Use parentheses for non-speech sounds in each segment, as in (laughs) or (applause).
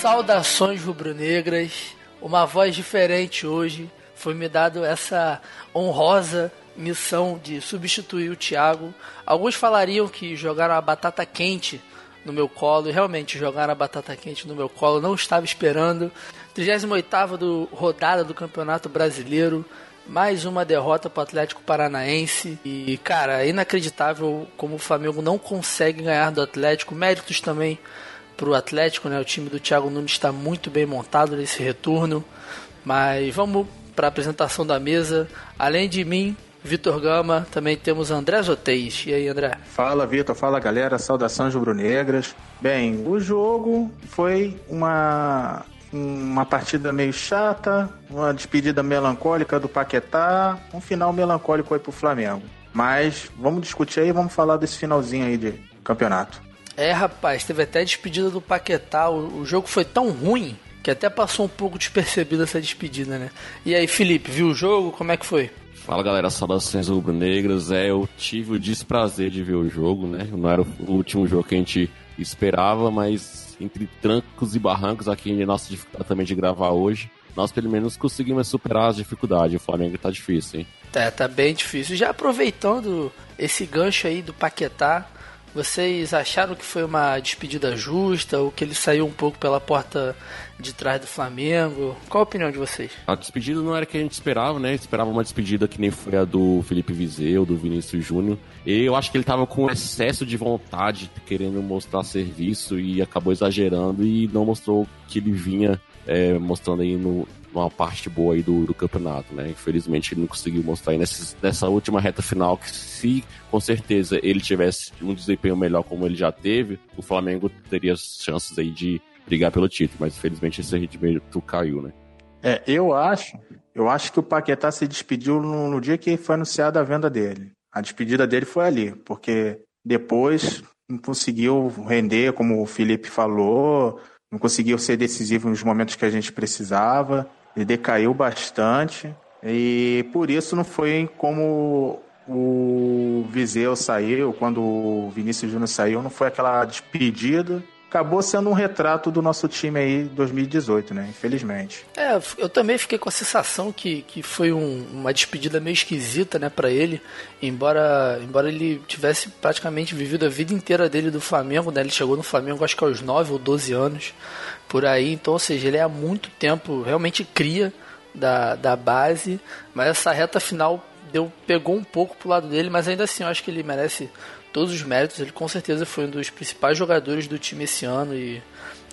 Saudações rubro-negras, uma voz diferente hoje. Foi me dado essa honrosa missão de substituir o Thiago. Alguns falariam que jogaram a batata quente no meu colo, realmente jogaram a batata quente no meu colo, não estava esperando. 38 do rodada do Campeonato Brasileiro, mais uma derrota para o Atlético Paranaense. E, cara, é inacreditável como o Flamengo não consegue ganhar do Atlético. Méritos também para o Atlético, né? O time do Thiago Nunes está muito bem montado nesse retorno. Mas vamos para a apresentação da mesa. Além de mim, Vitor Gama, também temos André Zoteis. E aí, André? Fala, Vitor. Fala, galera. Saudações rubro-negras. Bem, o jogo foi uma uma partida meio chata, uma despedida melancólica do Paquetá, um final melancólico aí pro Flamengo. Mas vamos discutir aí, vamos falar desse finalzinho aí de campeonato. É, rapaz, teve até a despedida do Paquetá. O, o jogo foi tão ruim que até passou um pouco despercebido essa despedida, né? E aí, Felipe, viu o jogo? Como é que foi? Fala galera, saudações rubro-negras. É, eu tive o desprazer de ver o jogo, né? Não era o último jogo que a gente esperava, mas entre trancos e barrancos, aqui em nossa dificuldade também de gravar hoje, nós pelo menos conseguimos superar as dificuldades. O Flamengo tá difícil, hein? É, tá bem difícil. Já aproveitando esse gancho aí do Paquetá, vocês acharam que foi uma despedida justa ou que ele saiu um pouco pela porta de trás do Flamengo? Qual a opinião de vocês? A despedida não era que a gente esperava, né? Esperava uma despedida que nem foi a do Felipe Vizeu, do Vinícius Júnior. E eu acho que ele tava com excesso de vontade, querendo mostrar serviço e acabou exagerando e não mostrou que ele vinha é, mostrando aí no, numa parte boa aí do, do campeonato, né? Infelizmente ele não conseguiu mostrar aí nessa, nessa última reta final que se com certeza ele tivesse um desempenho melhor como ele já teve, o Flamengo teria chances aí de brigar pelo título, mas infelizmente esse rendimento caiu, né? É, eu acho, eu acho que o Paquetá se despediu no, no dia que foi anunciada a venda dele. A despedida dele foi ali, porque depois não conseguiu render, como o Felipe falou, não conseguiu ser decisivo nos momentos que a gente precisava. Ele decaiu bastante e por isso não foi como o Viseu saiu, quando o Vinícius Júnior saiu, não foi aquela despedida. Acabou sendo um retrato do nosso time aí 2018, né? Infelizmente. É, eu também fiquei com a sensação que, que foi um, uma despedida meio esquisita, né, para ele. Embora, embora ele tivesse praticamente vivido a vida inteira dele do Flamengo, né? Ele chegou no Flamengo acho que aos 9 ou 12 anos por aí. Então, ou seja, ele é há muito tempo realmente cria da, da base, mas essa reta final deu, pegou um pouco pro lado dele, mas ainda assim eu acho que ele merece todos os méritos. Ele com certeza foi um dos principais jogadores do time esse ano e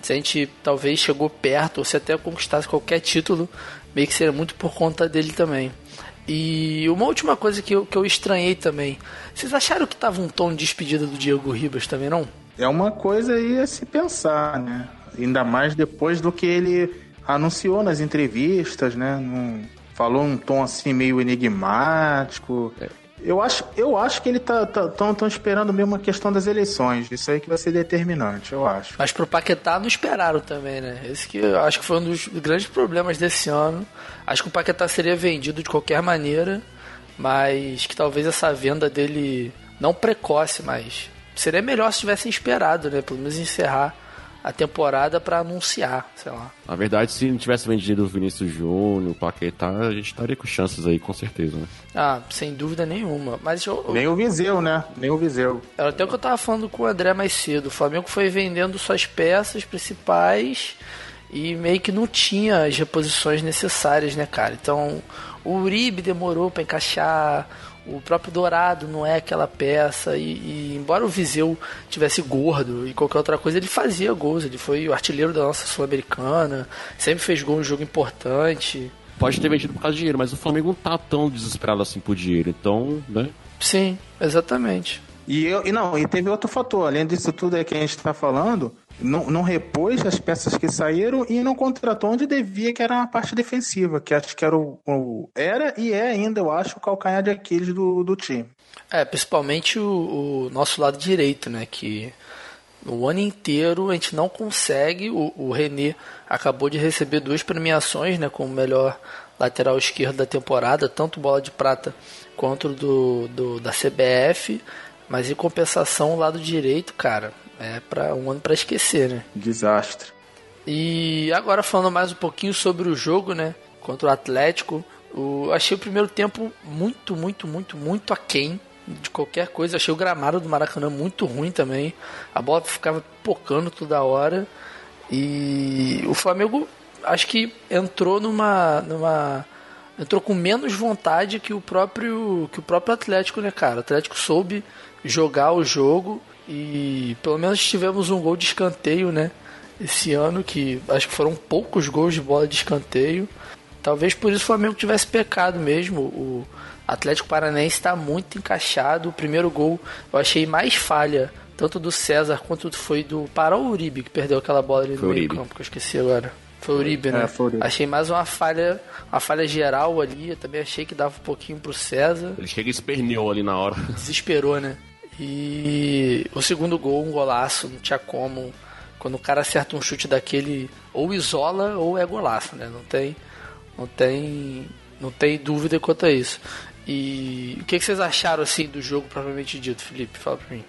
se a gente talvez chegou perto, ou se até conquistasse qualquer título, meio que seria muito por conta dele também. E uma última coisa que eu, que eu estranhei também. Vocês acharam que tava um tom de despedida do Diego Ribas também, não? É uma coisa aí a se pensar, né? Ainda mais depois do que ele anunciou nas entrevistas, né? Num, falou um tom assim meio enigmático. É. Eu acho, eu acho que ele tá, tá tão, tão esperando mesmo a questão das eleições. Isso aí que vai ser determinante, eu acho. Mas pro Paquetá não esperaram também, né? Esse que eu acho que foi um dos grandes problemas desse ano. Acho que o Paquetá seria vendido de qualquer maneira, mas que talvez essa venda dele não precoce, mas seria melhor se tivessem esperado, né? Pelo menos encerrar a temporada para anunciar, sei lá. Na verdade, se não tivesse vendido o Vinícius Júnior, o Paquetá, a gente estaria com chances aí, com certeza, né? Ah, sem dúvida nenhuma. Mas eu, Nem o Viseu, né? Nem o Viseu. Era até o que eu tava falando com o André mais cedo. O Flamengo foi vendendo suas peças principais e meio que não tinha as reposições necessárias, né, cara? Então, o Uribe demorou para encaixar, o próprio Dourado não é aquela peça. E, e, embora o Viseu tivesse gordo e qualquer outra coisa, ele fazia gols. Ele foi o artilheiro da nossa Sul-Americana, sempre fez gol em jogo importante. Pode ter vendido por causa de dinheiro, mas o Flamengo não tá tão desesperado assim por dinheiro, então, né? Sim, exatamente. E, eu, e não, e teve outro fator, além disso tudo aí que a gente está falando, não, não repôs as peças que saíram e não contratou onde devia, que era a parte defensiva, que acho que era o, o era e é ainda, eu acho, o calcanhar de Aquiles do, do time. É, principalmente o, o nosso lado direito, né? Que o ano inteiro a gente não consegue. O, o René acabou de receber duas premiações, né? Como melhor lateral esquerdo da temporada, tanto bola de prata quanto do, do da CBF. Mas em compensação, o lado direito, cara, é para um ano para esquecer, né? Desastre. E agora falando mais um pouquinho sobre o jogo, né? Contra o Atlético. O, achei o primeiro tempo muito, muito, muito, muito aquém de qualquer coisa. Achei o gramado do Maracanã muito ruim também. A bola ficava pocando toda hora. E o Flamengo acho que entrou numa, numa entrou com menos vontade que o próprio que o próprio Atlético, né, cara? O Atlético soube jogar o jogo e pelo menos tivemos um gol de escanteio, né? Esse ano que acho que foram poucos gols de bola de escanteio. Talvez por isso o Flamengo tivesse pecado mesmo. O Atlético Paranaense está muito encaixado. O primeiro gol eu achei mais falha, tanto do César quanto foi do Pará Uribe, que perdeu aquela bola ali no meio campo, que eu esqueci agora. Foi o Uribe, né? É, foi Uribe. Achei mais uma falha, uma falha geral ali. Eu também achei que dava um pouquinho pro César. Ele chega e esperneou ali na hora. (laughs) Desesperou, né? E o segundo gol, um golaço, não tinha como. Quando o cara acerta um chute daquele, ou isola ou é golaço, né? Não tem, não tem, não tem dúvida quanto a isso. E o que, que vocês acharam assim do jogo propriamente dito, Felipe? Fala pra mim.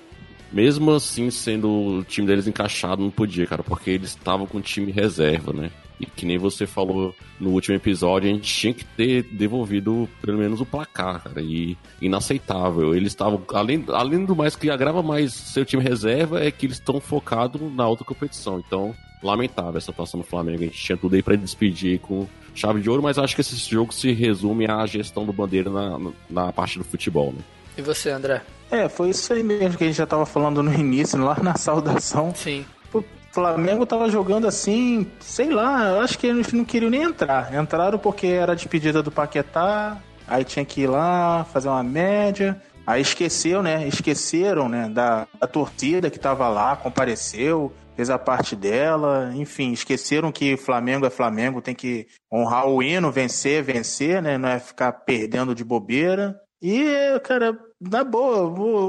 Mesmo assim, sendo o time deles encaixado, não podia, cara, porque eles estavam com o time reserva, né? E que nem você falou no último episódio, a gente tinha que ter devolvido pelo menos o placar, cara. E inaceitável. Eles estavam, além, além do mais que agrava mais seu time reserva, é que eles estão focados na outra competição. Então, lamentável essa atuação do Flamengo. A gente tinha tudo aí pra despedir com chave de ouro, mas acho que esse jogo se resume à gestão do Bandeira na, na parte do futebol, né? E você, André? É, foi isso aí mesmo que a gente já tava falando no início, lá na saudação. Sim. O Flamengo tava jogando assim, sei lá, eu acho que eles não queriam nem entrar. Entraram porque era a despedida do Paquetá, aí tinha que ir lá, fazer uma média. Aí esqueceu, né? Esqueceram, né? Da, da torcida que tava lá, compareceu, fez a parte dela. Enfim, esqueceram que Flamengo é Flamengo, tem que honrar o hino, vencer, vencer, né? Não é ficar perdendo de bobeira. E, cara, na boa,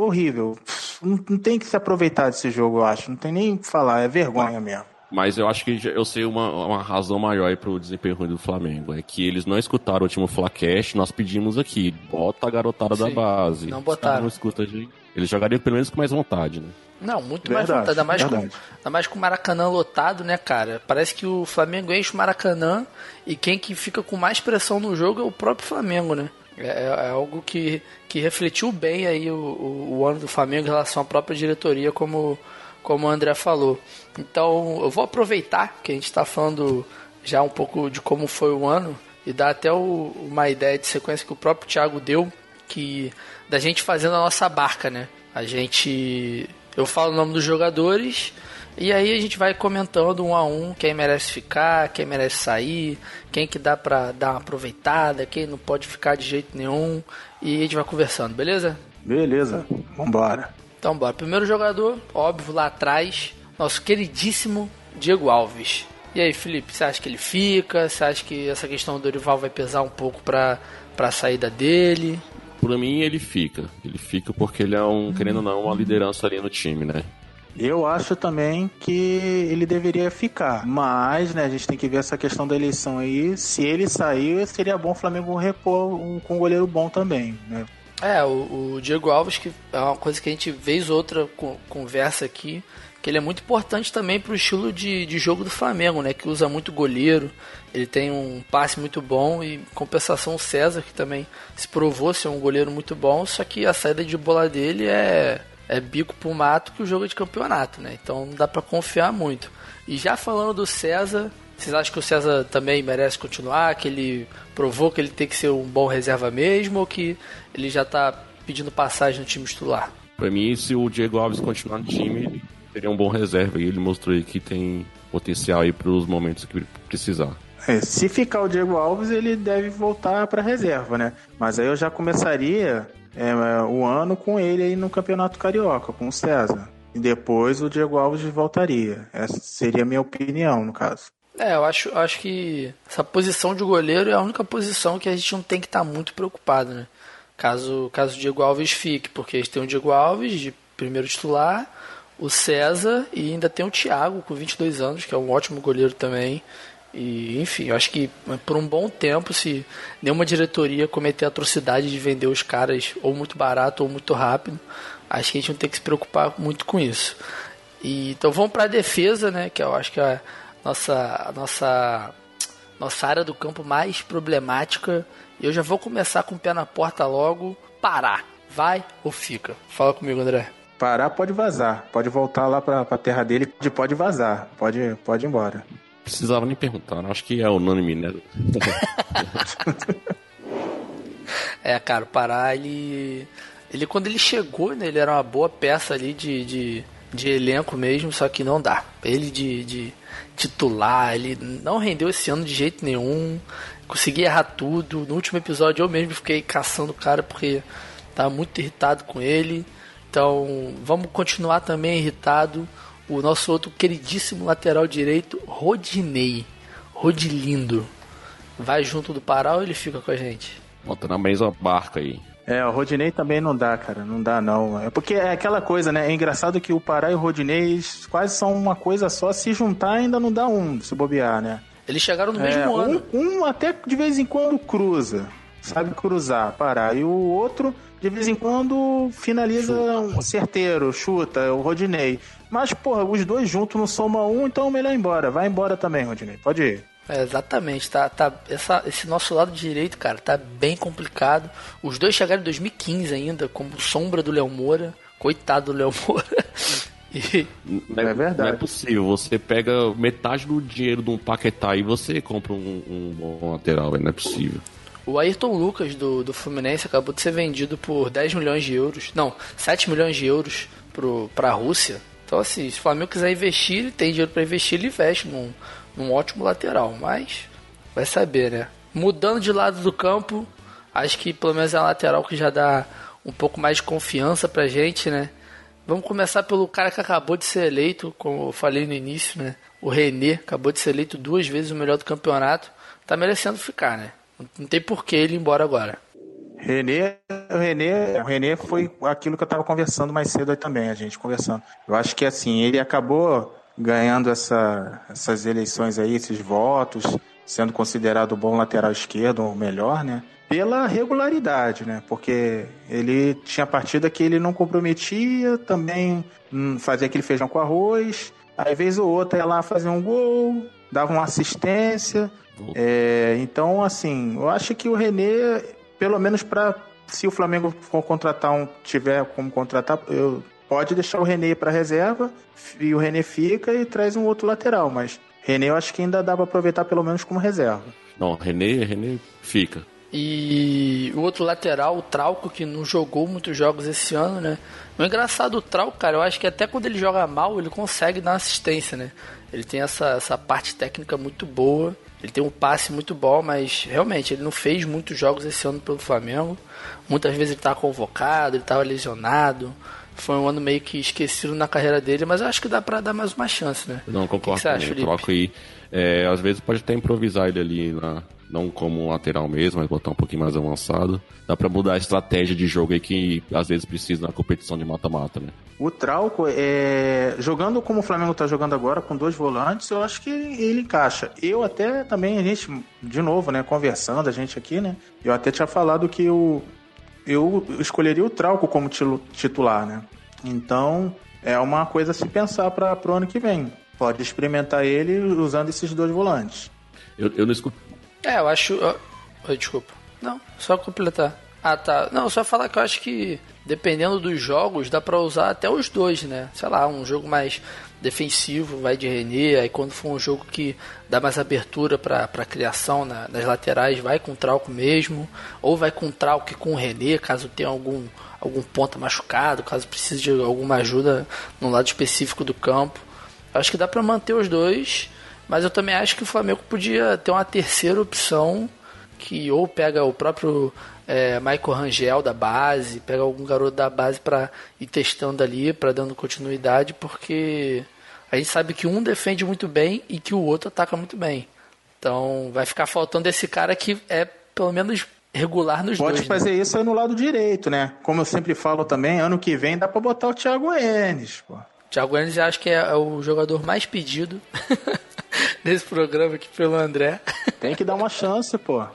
horrível. Não, não tem que se aproveitar desse jogo, eu acho. Não tem nem o que falar, é vergonha mesmo. Mas eu acho que eu sei uma, uma razão maior aí pro desempenho ruim do Flamengo. É que eles não escutaram o último Flacast, nós pedimos aqui, bota a garotada Sim, da base. Não botaram. Não escuta, eles jogariam pelo menos com mais vontade, né? Não, muito verdade, mais vontade. Ainda mais, com, ainda mais com o Maracanã lotado, né, cara? Parece que o Flamengo enche o Maracanã e quem que fica com mais pressão no jogo é o próprio Flamengo, né? É, é, é, algo que, que refletiu bem aí o, o, o, ano do Flamengo em relação à própria diretoria, como, como o André falou. Então eu vou aproveitar que a gente está falando já um pouco de como foi o ano e dar até o, uma ideia de sequência que o próprio Thiago deu, que da gente fazendo a nossa barca, né? A gente. Eu falo o nome dos jogadores e aí a gente vai comentando um a um quem merece ficar, quem merece sair, quem que dá pra dar uma aproveitada, quem não pode ficar de jeito nenhum. E a gente vai conversando, beleza? Beleza, vambora. Então bora. Primeiro jogador, óbvio, lá atrás, nosso queridíssimo Diego Alves. E aí, Felipe, você acha que ele fica? Você acha que essa questão do Dorival vai pesar um pouco pra, pra saída dele? Por mim, ele fica. Ele fica porque ele é um, querendo ou não, uma liderança ali no time, né? Eu acho também que ele deveria ficar. Mas, né, a gente tem que ver essa questão da eleição aí. Se ele sair, seria bom o Flamengo repor um, com um goleiro bom também, né? É, o, o, Diego Alves, que é uma coisa que a gente vez outra conversa aqui, que ele é muito importante também para o estilo de, de jogo do Flamengo, né? Que usa muito goleiro, ele tem um passe muito bom e compensação o César, que também se provou ser um goleiro muito bom, só que a saída de bola dele é é bico pro mato que o jogo é de campeonato, né? Então não dá para confiar muito. E já falando do César, vocês acham que o César também merece continuar? Que ele provou que ele tem que ser um bom reserva mesmo? Ou que ele já tá pedindo passagem no time titular? Para mim, se o Diego Alves continuar no time, ele seria um bom reserva. E ele mostrou aí que tem potencial aí para os momentos que precisar. É, se ficar o Diego Alves, ele deve voltar para reserva, né? Mas aí eu já começaria é, o ano com ele aí no Campeonato Carioca, com o César. E depois o Diego Alves voltaria. Essa seria a minha opinião, no caso. É, eu acho, acho que essa posição de goleiro é a única posição que a gente não tem que estar tá muito preocupado, né? Caso, caso o Diego Alves fique, porque a gente tem o Diego Alves de primeiro titular, o César e ainda tem o Thiago com 22 anos, que é um ótimo goleiro também. E, enfim, eu acho que por um bom tempo, se nenhuma diretoria cometer a atrocidade de vender os caras ou muito barato ou muito rápido, acho que a gente não tem que se preocupar muito com isso. E, então vamos para a defesa, né? Que eu acho que é nossa, nossa, nossa área do campo mais problemática. E eu já vou começar com o pé na porta logo. Parar. Vai ou fica? Fala comigo, André. Parar pode vazar. Pode voltar lá pra, pra terra dele. Pode vazar. Pode, pode ir embora. Precisava nem perguntar. Acho que é unânime, né? (laughs) é, cara, Pará, ele. Ele, quando ele chegou, né, ele era uma boa peça ali de, de, de elenco mesmo, só que não dá. Ele de, de titular, ele não rendeu esse ano de jeito nenhum. Consegui errar tudo. No último episódio eu mesmo fiquei caçando o cara porque tava muito irritado com ele. Então vamos continuar também irritado. O nosso outro queridíssimo lateral direito, Rodinei. Rodilindo. Vai junto do Pará ou ele fica com a gente? Bota na mesma barca aí. É, o Rodinei também não dá, cara. Não dá, não. É porque é aquela coisa, né? É engraçado que o Pará e o Rodinei quase são uma coisa só. Se juntar, ainda não dá um, se bobear, né? Eles chegaram no é, mesmo um, ano. Um até de vez em quando cruza. Sabe cruzar, Pará. E o outro, de vez em quando, finaliza um certeiro, chuta, o Rodinei. Mas, porra, os dois juntos não soma um, então é melhor ir embora. Vai embora também, Rodinei. Pode ir. É, exatamente, tá, tá essa, esse nosso lado direito, cara, tá bem complicado. Os dois chegaram em 2015 ainda, como sombra do Léo Moura. Coitado do Léo Moura. (laughs) E... Não, é, é verdade. Não é possível. Você pega metade do dinheiro de um Paquetá e você compra um, um bom lateral. Não é possível. O Ayrton Lucas do, do Fluminense acabou de ser vendido por 10 milhões de euros. Não, 7 milhões de euros para a Rússia. Então, assim, se o Flamengo quiser investir, ele tem dinheiro para investir, ele investe num, num ótimo lateral, mas vai saber, né? Mudando de lado do campo, acho que pelo menos é um lateral que já dá um pouco mais de confiança pra gente, né? Vamos começar pelo cara que acabou de ser eleito, como eu falei no início, né? O René acabou de ser eleito duas vezes o melhor do campeonato. Tá merecendo ficar, né? Não tem por que ele ir embora agora. René, o René foi aquilo que eu estava conversando mais cedo aí também, a gente conversando. Eu acho que assim, ele acabou ganhando essa, essas eleições aí, esses votos, sendo considerado o bom lateral esquerdo, o melhor, né? Pela regularidade, né? Porque ele tinha partida que ele não comprometia, também hum, fazia aquele feijão com arroz, aí vez ou outra ia lá fazer um gol, dava uma assistência. É, então, assim, eu acho que o René, pelo menos para se o Flamengo for contratar um, tiver como contratar, eu pode deixar o René para reserva e o René fica e traz um outro lateral, mas René eu acho que ainda dá para aproveitar pelo menos como reserva. Não, René, René fica. E o outro lateral, o Trauco, que não jogou muitos jogos esse ano, né? O engraçado do Trauco, cara, eu acho que até quando ele joga mal, ele consegue dar assistência, né? Ele tem essa, essa parte técnica muito boa, ele tem um passe muito bom, mas realmente ele não fez muitos jogos esse ano pelo Flamengo. Muitas vezes ele estava convocado, ele estava lesionado foi um ano meio que esquecido na carreira dele, mas eu acho que dá para dar mais uma chance, né? Não, concordo. O que, que você acha, Troco aí. É, às vezes pode até improvisar ele ali, na, não como um lateral mesmo, mas botar um pouquinho mais avançado. Dá para mudar a estratégia de jogo aí que às vezes precisa na competição de mata-mata, né? O Trauco, é, jogando como o Flamengo tá jogando agora, com dois volantes, eu acho que ele encaixa. Eu até também, a gente, de novo, né, conversando, a gente aqui, né, eu até tinha falado que o, eu escolheria o Trauco como titular, né? Então, é uma coisa a se pensar para o ano que vem. Pode experimentar ele usando esses dois volantes. Eu, eu não escuto. É, eu acho. Oh, desculpa. Não, só completar. Ah, tá. Não, só falar que eu acho que dependendo dos jogos, dá para usar até os dois, né? Sei lá, um jogo mais defensivo vai de René, aí quando for um jogo que dá mais abertura para criação na, nas laterais, vai com Trauco mesmo, ou vai com Trauco e com René, caso tenha algum, algum ponta machucado, caso precise de alguma ajuda no lado específico do campo. Acho que dá para manter os dois, mas eu também acho que o Flamengo podia ter uma terceira opção que ou pega o próprio é, Michael Rangel da base, pega algum garoto da base para ir testando ali, para dando continuidade, porque a gente sabe que um defende muito bem e que o outro ataca muito bem. Então vai ficar faltando esse cara que é pelo menos regular nos Pode dois. Pode né? fazer né? isso aí no lado direito, né? Como eu sempre falo também, ano que vem dá para botar o Thiago Enes, pô. Thiago Enes acho que é o jogador mais pedido (laughs) (laughs) nesse programa aqui pelo André. Tem que dar uma chance, pô.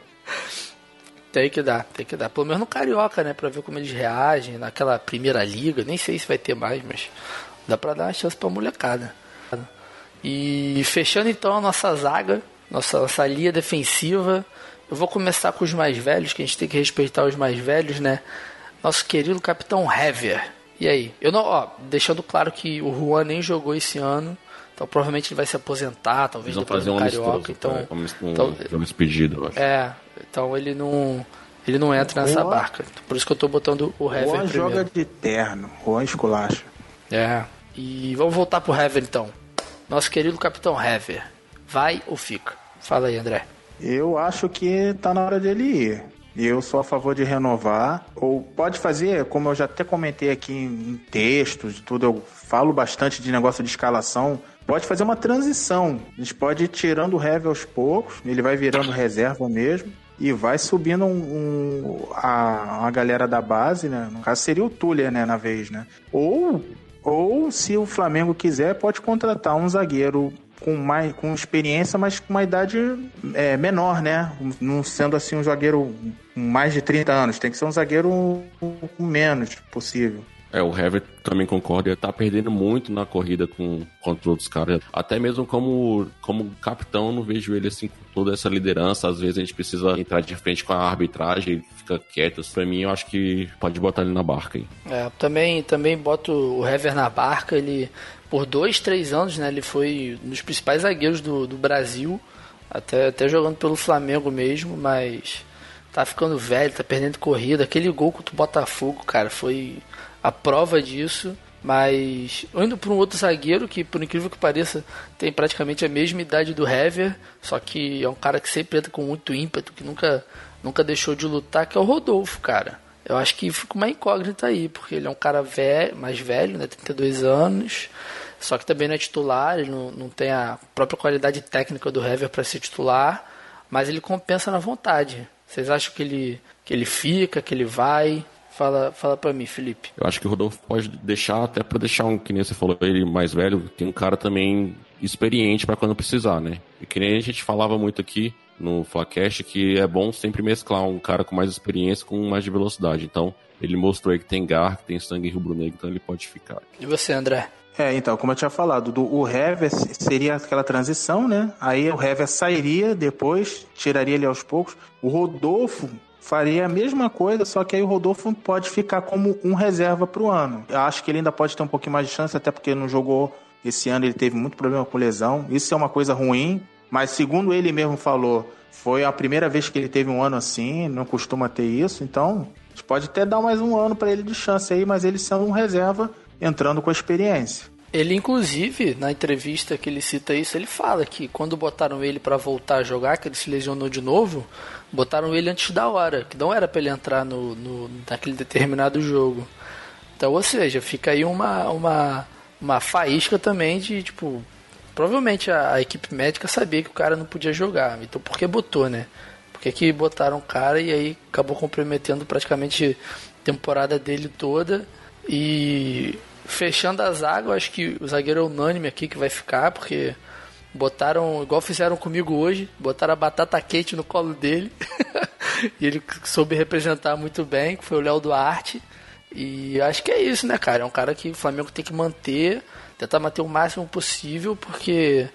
Tem que dar, tem que dar. Pelo menos no Carioca, né? Pra ver como eles reagem naquela primeira liga. Nem sei se vai ter mais, mas dá pra dar uma chance pra molecada. E fechando então a nossa zaga, nossa, nossa linha defensiva, eu vou começar com os mais velhos, que a gente tem que respeitar os mais velhos, né? Nosso querido capitão Hever. E aí? Eu não, ó, deixando claro que o Juan nem jogou esse ano, então provavelmente ele vai se aposentar, talvez depois fazer um Carioca, então, é, um, então jogo despedido, É, então ele não ele não entra nessa Juan, barca. Por isso que eu tô botando o Hever Juan primeiro. joga de terno, Juan esculacha. É. E vamos voltar pro Hever então. Nosso querido capitão Hever. Vai ou fica? Fala aí, André. Eu acho que tá na hora dele ir. Eu sou a favor de renovar. Ou pode fazer, como eu já até comentei aqui em textos, tudo, eu falo bastante de negócio de escalação. Pode fazer uma transição. A gente pode ir tirando o Heavy aos poucos, ele vai virando reserva mesmo. E vai subindo um, um, a, a galera da base, né? No caso seria o Tuller, né, na vez, né? Ou, ou se o Flamengo quiser, pode contratar um zagueiro com mais com experiência, mas com uma idade é, menor, né? Não sendo assim um zagueiro com mais de 30 anos, tem que ser um zagueiro com menos possível. É, o Hever também concorda, ele tá perdendo muito na corrida com, contra outros caras. Até mesmo como, como capitão, não vejo ele assim com toda essa liderança. Às vezes a gente precisa entrar de frente com a arbitragem, ele fica quieto. Pra mim, eu acho que pode botar ele na barca. É, também, também boto o Hever na barca, ele por dois, três anos, né? Ele foi um dos principais zagueiros do, do Brasil, até, até jogando pelo Flamengo mesmo, mas tá ficando velho, tá perdendo corrida. Aquele gol contra o Botafogo, cara, foi a prova disso. Mas indo para um outro zagueiro que, por incrível que pareça, tem praticamente a mesma idade do Hever, só que é um cara que sempre entra com muito ímpeto, que nunca, nunca deixou de lutar, que é o Rodolfo, cara. Eu acho que fica uma incógnita aí, porque ele é um cara velho, mais velho, né, 32 anos, só que também não é titular, ele não, não tem a própria qualidade técnica do Hever para ser titular, mas ele compensa na vontade. Vocês acham que ele, que ele fica, que ele vai? Fala, fala para mim, Felipe. Eu acho que o Rodolfo pode deixar, até para deixar um, que nem você falou, ele mais velho, tem um cara também experiente para quando precisar, né? E que nem a gente falava muito aqui no Flacast, que é bom sempre mesclar um cara com mais experiência com mais de velocidade. Então, ele mostrou aí que tem garra, que tem sangue rubro-negro, então ele pode ficar. E você, André? É, então, como eu tinha falado, do, o Hever seria aquela transição, né? Aí o Hever sairia depois, tiraria ele aos poucos. O Rodolfo faria a mesma coisa, só que aí o Rodolfo pode ficar como um reserva para o ano. Eu acho que ele ainda pode ter um pouquinho mais de chance, até porque não jogou esse ano, ele teve muito problema com lesão. Isso é uma coisa ruim, mas segundo ele mesmo falou, foi a primeira vez que ele teve um ano assim, não costuma ter isso, então a gente pode até dar mais um ano para ele de chance aí, mas ele sendo um reserva entrando com a experiência. Ele, inclusive, na entrevista que ele cita isso, ele fala que quando botaram ele para voltar a jogar, que ele se lesionou de novo, botaram ele antes da hora, que não era para ele entrar no, no, naquele determinado jogo. Então, ou seja, fica aí uma, uma, uma faísca também de, tipo, provavelmente a, a equipe médica sabia que o cara não podia jogar, então por que botou, né? Por que, que botaram o cara e aí acabou comprometendo praticamente a temporada dele toda e fechando a zaga, acho que o zagueiro é unânime aqui que vai ficar, porque botaram, igual fizeram comigo hoje, botaram a batata quente no colo dele. (laughs) e ele soube representar muito bem, que foi o Léo Duarte. E acho que é isso, né, cara? É um cara que o Flamengo tem que manter, tentar manter o máximo possível, porque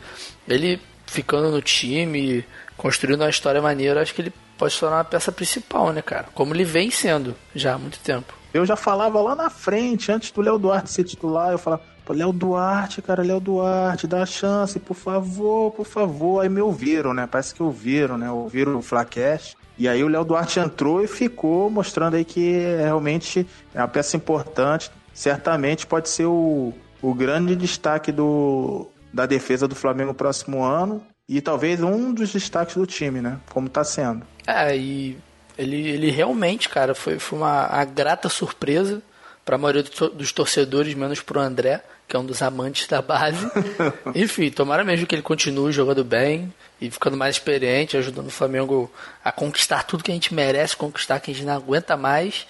ele ficando no time, construindo uma história maneira, acho que ele pode se tornar uma peça principal, né, cara? Como ele vem sendo já há muito tempo. Eu já falava lá na frente, antes do Léo Duarte ser titular, eu falava, pô, Léo Duarte, cara, Léo Duarte, dá chance, por favor, por favor. Aí me ouviram, né? Parece que ouviram, né? Ouviram o Flacast. E aí o Léo Duarte entrou e ficou mostrando aí que realmente é uma peça importante. Certamente pode ser o, o grande destaque do, da defesa do Flamengo no próximo ano. E talvez um dos destaques do time, né? Como tá sendo. É, e ele, ele realmente, cara, foi, foi uma, uma grata surpresa para a maioria dos torcedores, menos pro André, que é um dos amantes da base. (laughs) Enfim, tomara mesmo que ele continue jogando bem e ficando mais experiente, ajudando o Flamengo a conquistar tudo que a gente merece conquistar, que a gente não aguenta mais.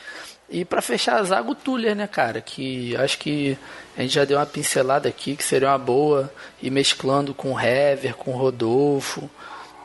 E para fechar a zaga, o Tuller, né, cara? Que acho que a gente já deu uma pincelada aqui, que seria uma boa, e mesclando com o Hever, com o Rodolfo.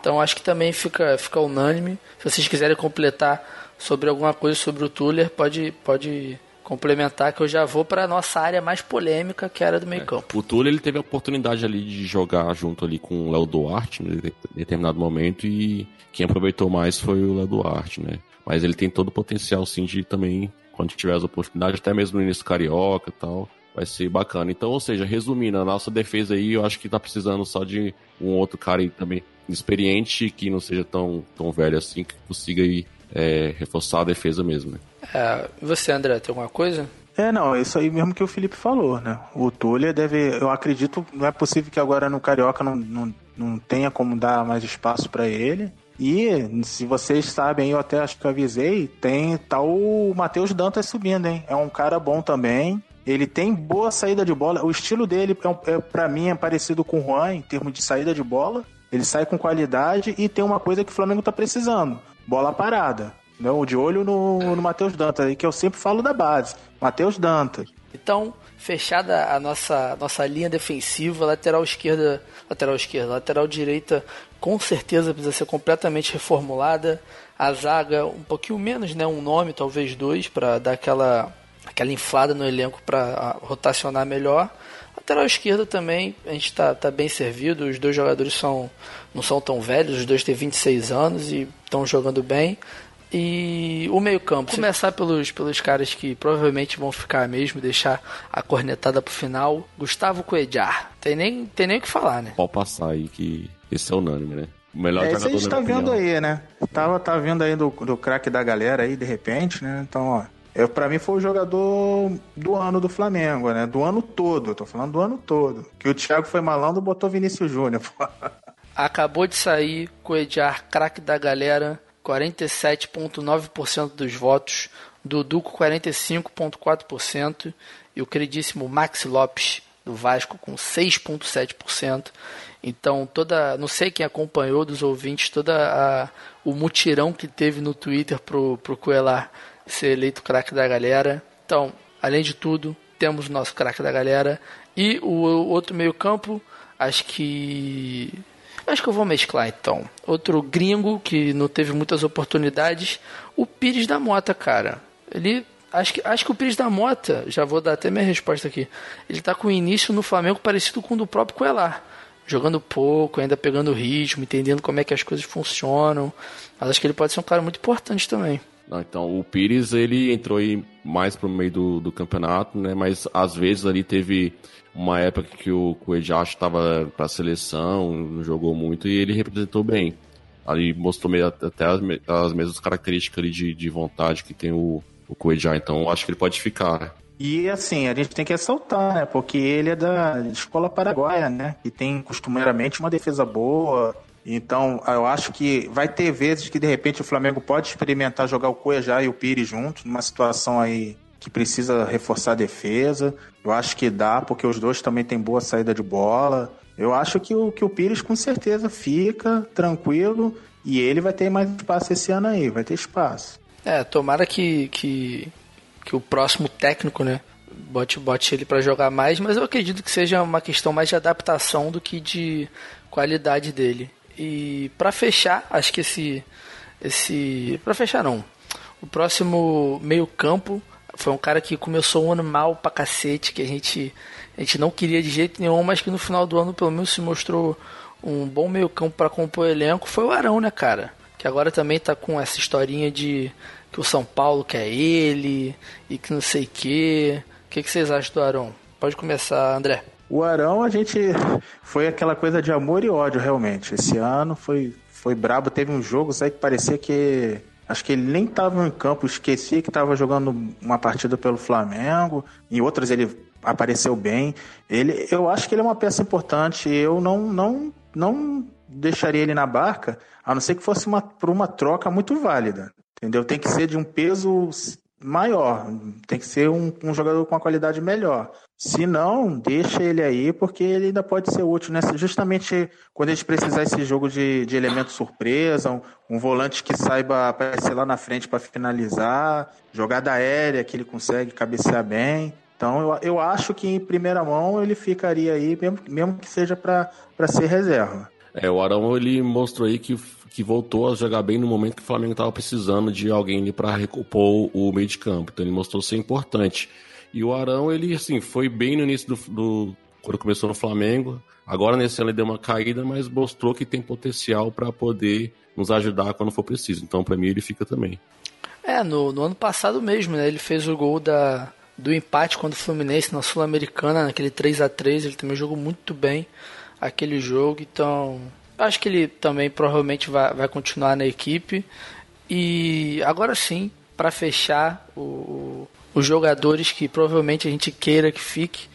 Então acho que também fica, fica unânime. Se vocês quiserem completar sobre alguma coisa sobre o Tuller, pode, pode complementar que eu já vou para nossa área mais polêmica, que era do meio é. campo. O Túlio ele teve a oportunidade ali de jogar junto ali com o Léo Duarte em determinado momento e quem aproveitou mais foi o Léo Duarte, né? Mas ele tem todo o potencial sim de também quando tiver as oportunidades, até mesmo no início carioca e tal, vai ser bacana. Então, ou seja, resumindo, a nossa defesa aí, eu acho que tá precisando só de um outro cara aí também experiente, que não seja tão, tão velho assim, que consiga aí é, reforçar a defesa mesmo, né? É, você, André, tem alguma coisa? É, não, é isso aí mesmo que o Felipe falou, né? O Tulha deve, eu acredito, não é possível que agora no Carioca não, não, não tenha como dar mais espaço para ele. E, se vocês sabem, eu até acho que eu avisei, tem tal o Matheus Dantas subindo, hein? É um cara bom também. Ele tem boa saída de bola. O estilo dele, é, é para mim, é parecido com o Juan em termos de saída de bola. Ele sai com qualidade e tem uma coisa que o Flamengo tá precisando: bola parada. Não, de olho no, no Matheus Dantas, aí que eu sempre falo da base. Matheus Dantas. Então, fechada a nossa, nossa linha defensiva, lateral esquerda, lateral esquerda, lateral direita, com certeza precisa ser completamente reformulada. A zaga, um pouquinho menos, né? Um nome, talvez dois, para dar aquela, aquela inflada no elenco para rotacionar melhor. Lateral esquerda também, a gente está tá bem servido. Os dois jogadores são, não são tão velhos, os dois têm 26 anos e estão jogando bem. E o meio-campo, começar pelos, pelos caras que provavelmente vão ficar mesmo, deixar a cornetada pro final. Gustavo Coedjar. Tem nem, tem nem o que falar, né? Pode passar aí que esse é unânime, né? O melhor é, jogador isso a gente tá vendo aí, né? Tava, tá vendo aí do, do craque da galera aí, de repente, né? Então, ó. Eu, pra mim foi o jogador do ano do Flamengo, né? Do ano todo, eu tô falando do ano todo. Que o Thiago foi malandro botou Vinícius Júnior. (laughs) Acabou de sair, Coedjar, craque da galera. 47,9% dos votos, Dudu com 45,4% e o queridíssimo Max Lopes do Vasco com 6,7%. Então, toda, não sei quem acompanhou dos ouvintes, toda a, o mutirão que teve no Twitter pro, pro Coelar ser eleito craque da galera. Então, além de tudo, temos o nosso craque da galera e o, outro meio-campo, acho que Acho que eu vou mesclar então. Outro gringo que não teve muitas oportunidades, o Pires da Mota, cara. Ele acho que, acho que o Pires da Mota, já vou dar até minha resposta aqui. Ele tá com o início no Flamengo parecido com o do próprio Coelar. Jogando pouco, ainda pegando ritmo, entendendo como é que as coisas funcionam. Mas acho que ele pode ser um cara muito importante também. Então, o Pires, ele entrou aí mais pro meio do, do campeonato, né? Mas às vezes ali teve uma época que o Coelho estava para a seleção, não jogou muito e ele representou bem. Ali mostrou meio, até as, as mesmas características ali de, de vontade que tem o, o então acho que ele pode ficar. E assim, a gente tem que ressaltar, né? Porque ele é da escola paraguaia, né? E tem costumeiramente uma defesa boa. Então, eu acho que vai ter vezes que de repente o Flamengo pode experimentar jogar o Cuejá e o Pires juntos, numa situação aí que precisa reforçar a defesa. Eu acho que dá, porque os dois também têm boa saída de bola. Eu acho que o, que o Pires com certeza fica tranquilo e ele vai ter mais espaço esse ano aí, vai ter espaço. É, tomara que, que, que o próximo técnico, né, bote, bote ele para jogar mais, mas eu acredito que seja uma questão mais de adaptação do que de qualidade dele. E para fechar, acho que esse esse para fechar não. O próximo meio-campo foi um cara que começou o ano mal pra cacete, que a gente, a gente não queria de jeito nenhum, mas que no final do ano pelo menos se mostrou um bom meio campo para compor o elenco. Foi o Arão, né, cara? Que agora também tá com essa historinha de que o São Paulo quer ele e que não sei quê. O que, que vocês acham do Arão? Pode começar, André. O Arão, a gente foi aquela coisa de amor e ódio, realmente. Esse ano foi, foi brabo. Teve um jogo, sabe, que parecia que Acho que ele nem estava em campo, esquecia que estava jogando uma partida pelo Flamengo. Em outras ele apareceu bem. Ele, eu acho que ele é uma peça importante. Eu não, não, não deixaria ele na barca, a não ser que fosse uma, por uma troca muito válida. Entendeu? Tem que ser de um peso maior, tem que ser um, um jogador com uma qualidade melhor. Se não, deixa ele aí, porque ele ainda pode ser útil, né? Justamente quando a gente precisar esse jogo de, de elemento surpresa, um, um volante que saiba aparecer lá na frente para finalizar, jogada aérea que ele consegue cabecear bem. Então eu, eu acho que em primeira mão ele ficaria aí, mesmo, mesmo que seja para ser reserva. É, o Arão ele mostrou aí que que voltou a jogar bem no momento que o Flamengo estava precisando de alguém para recompor o meio de campo. Então ele mostrou ser importante. E o Arão, ele assim, foi bem no início do, do quando começou no Flamengo. Agora nesse ano ele deu uma caída, mas mostrou que tem potencial para poder nos ajudar quando for preciso. Então para mim ele fica também. É, no, no, ano passado mesmo, né? Ele fez o gol da, do empate contra o Fluminense na Sul-Americana, naquele 3 a 3 Ele também jogou muito bem aquele jogo. Então, acho que ele também provavelmente vai, vai continuar na equipe. E agora sim, para fechar o, os jogadores que provavelmente a gente queira que fique,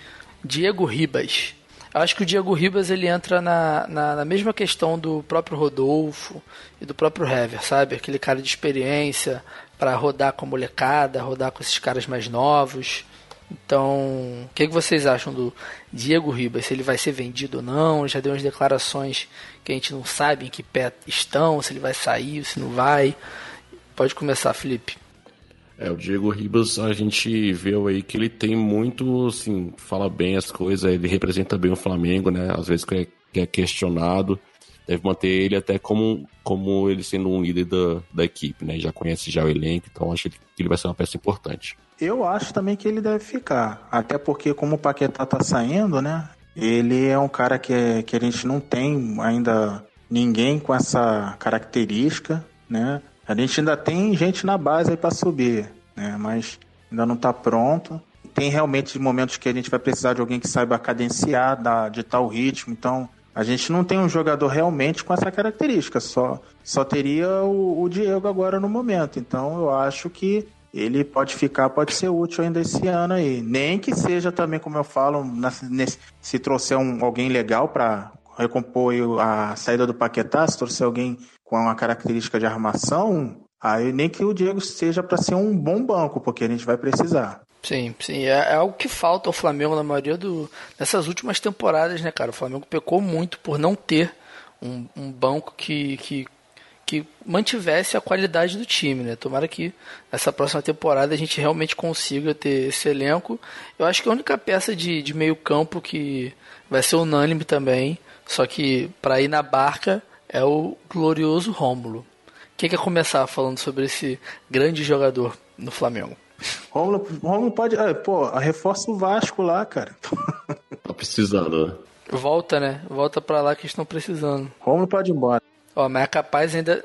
Diego Ribas. Acho que o Diego Ribas ele entra na, na, na, mesma questão do próprio Rodolfo e do próprio Hever, sabe? Aquele cara de experiência para rodar com a molecada, rodar com esses caras mais novos. Então, o que, que vocês acham do Diego Ribas? Se ele vai ser vendido ou não? Já deu umas declarações que a gente não sabe em que pé estão, se ele vai sair, se não vai. Pode começar, Felipe. É, o Diego Ribas, a gente vê aí que ele tem muito, assim, fala bem as coisas, ele representa bem o Flamengo, né? Às vezes que é, é questionado, deve manter ele até como, como ele sendo um líder da, da equipe, né? Já conhece já o elenco, então acho que ele vai ser uma peça importante. Eu acho também que ele deve ficar. Até porque, como o Paquetá tá saindo, né? Ele é um cara que, é, que a gente não tem ainda ninguém com essa característica, né? A gente ainda tem gente na base aí para subir, né? Mas ainda não está pronto. Tem realmente momentos que a gente vai precisar de alguém que saiba cadenciar, dar, ditar o ritmo. Então, a gente não tem um jogador realmente com essa característica. Só, só teria o, o Diego agora no momento. Então, eu acho que ele pode ficar, pode ser útil ainda esse ano aí. Nem que seja também, como eu falo, nesse, se trouxer um, alguém legal para recompor a saída do Paquetá, se trouxer alguém com uma característica de armação, aí nem que o Diego seja para ser um bom banco, porque a gente vai precisar. Sim, sim, é, é algo que falta ao Flamengo na maioria do nessas últimas temporadas, né, cara? O Flamengo pecou muito por não ter um, um banco que, que que mantivesse a qualidade do time, né? Tomara que nessa próxima temporada a gente realmente consiga ter esse elenco. Eu acho que a única peça de, de meio campo que vai ser unânime também, só que para ir na barca é o glorioso Rômulo. Quem quer começar falando sobre esse grande jogador no Flamengo? Rômulo, Rômulo pode. Ah, pô, reforça o Vasco lá, cara. Tá precisando, né? Volta, né? Volta pra lá que estão precisando. Rômulo pode ir embora. Ó, mas é capaz ainda.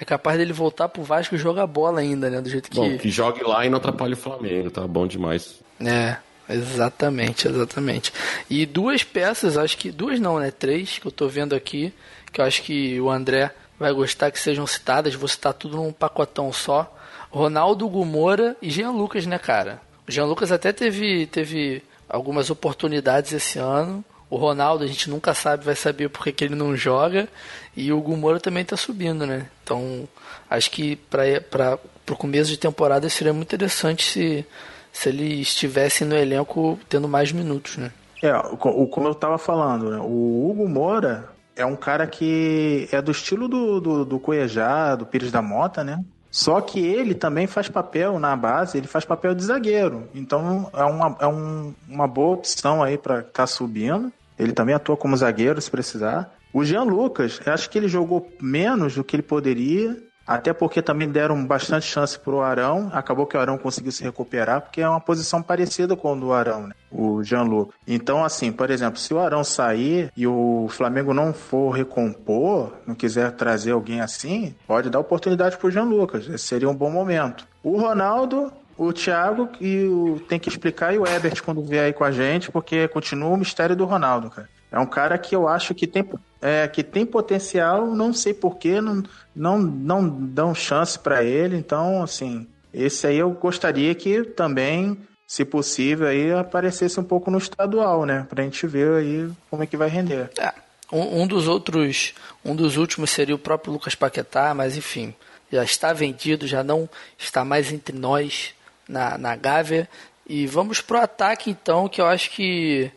É capaz dele voltar pro Vasco e jogar bola ainda, né? Do jeito que. Bom, que jogue lá e não atrapalhe o Flamengo, tá bom demais. É, exatamente, exatamente. E duas peças, acho que. Duas não, né? Três que eu tô vendo aqui, que eu acho que o André vai gostar que sejam citadas. Vou citar tudo num pacotão só. Ronaldo Gumora e Jean Lucas, né, cara? O Jean Lucas até teve, teve algumas oportunidades esse ano. O Ronaldo, a gente nunca sabe, vai saber porque que ele não joga. E o Gumoro também está subindo, né? Então, acho que para o começo de temporada seria muito interessante se, se ele estivesse no elenco tendo mais minutos, né? É, o, como eu estava falando, né? o Hugo Moura é um cara que é do estilo do, do, do Cuejá, do Pires da Mota, né? Só que ele também faz papel na base, ele faz papel de zagueiro. Então é uma, é um, uma boa opção aí para estar tá subindo. Ele também atua como zagueiro se precisar. O Jean Lucas, acho que ele jogou menos do que ele poderia, até porque também deram bastante chance para o Arão. Acabou que o Arão conseguiu se recuperar, porque é uma posição parecida com o do Arão, né? o Jean Lucas. Então, assim, por exemplo, se o Arão sair e o Flamengo não for recompor, não quiser trazer alguém assim, pode dar oportunidade para o Jean Lucas. Esse seria um bom momento. O Ronaldo, o Thiago e o, tem que explicar e o Ebert quando vier aí com a gente, porque continua o mistério do Ronaldo, cara. É um cara que eu acho que tem, é, que tem potencial, não sei porquê, não, não, não dão chance para ele. Então, assim, esse aí eu gostaria que também, se possível, aí aparecesse um pouco no estadual, né? Pra gente ver aí como é que vai render. É, um, um dos outros, um dos últimos seria o próprio Lucas Paquetá, mas enfim, já está vendido, já não está mais entre nós na, na Gávea. E vamos pro ataque então, que eu acho que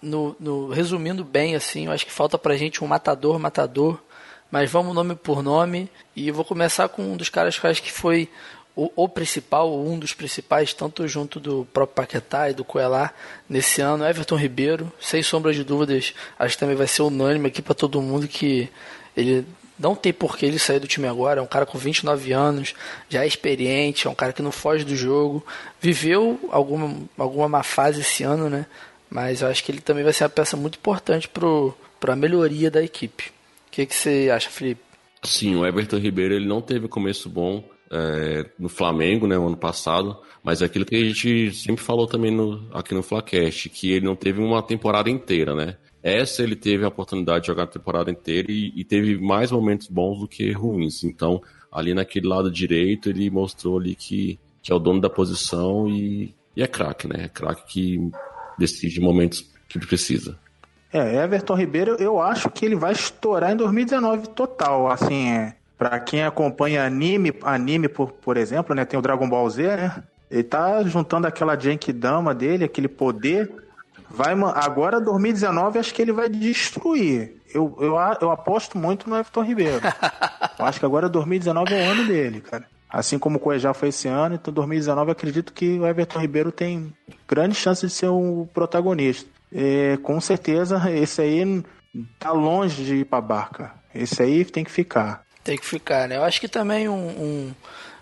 no, no, resumindo bem assim, eu acho que falta pra gente um matador, matador, mas vamos nome por nome. E eu vou começar com um dos caras que eu acho que foi o, o principal, um dos principais, tanto junto do próprio Paquetá e do Coelá nesse ano, Everton Ribeiro, sem sombra de dúvidas, acho que também vai ser unânime aqui para todo mundo que ele Não tem por que ele sair do time agora. É um cara com 29 anos, já é experiente, é um cara que não foge do jogo. Viveu alguma, alguma má fase esse ano, né? Mas eu acho que ele também vai ser uma peça muito importante para a melhoria da equipe. O que, que você acha, Felipe? Sim, o Everton Ribeiro ele não teve começo bom é, no Flamengo, né, no ano passado, mas é aquilo que a gente sempre falou também no, aqui no Flacast, que ele não teve uma temporada inteira, né? Essa ele teve a oportunidade de jogar a temporada inteira e, e teve mais momentos bons do que ruins. Então, ali naquele lado direito, ele mostrou ali que, que é o dono da posição e, e é craque, né? É craque que decide momentos que precisa. É, Everton Ribeiro, eu acho que ele vai estourar em 2019 total. Assim, é, para quem acompanha anime, anime por, por exemplo, né, tem o Dragon Ball Z, né? Ele tá juntando aquela Genkidama dele, aquele poder. Vai, agora 2019 acho que ele vai destruir. Eu, eu, eu aposto muito no Everton Ribeiro. (laughs) eu acho que agora 2019 é o ano dele, cara. Assim como o Cuejá foi esse ano, então 2019 acredito que o Everton Ribeiro tem grande chance de ser o protagonista. É, com certeza, esse aí tá longe de ir pra barca. Esse aí tem que ficar. Tem que ficar, né? Eu acho que também um, um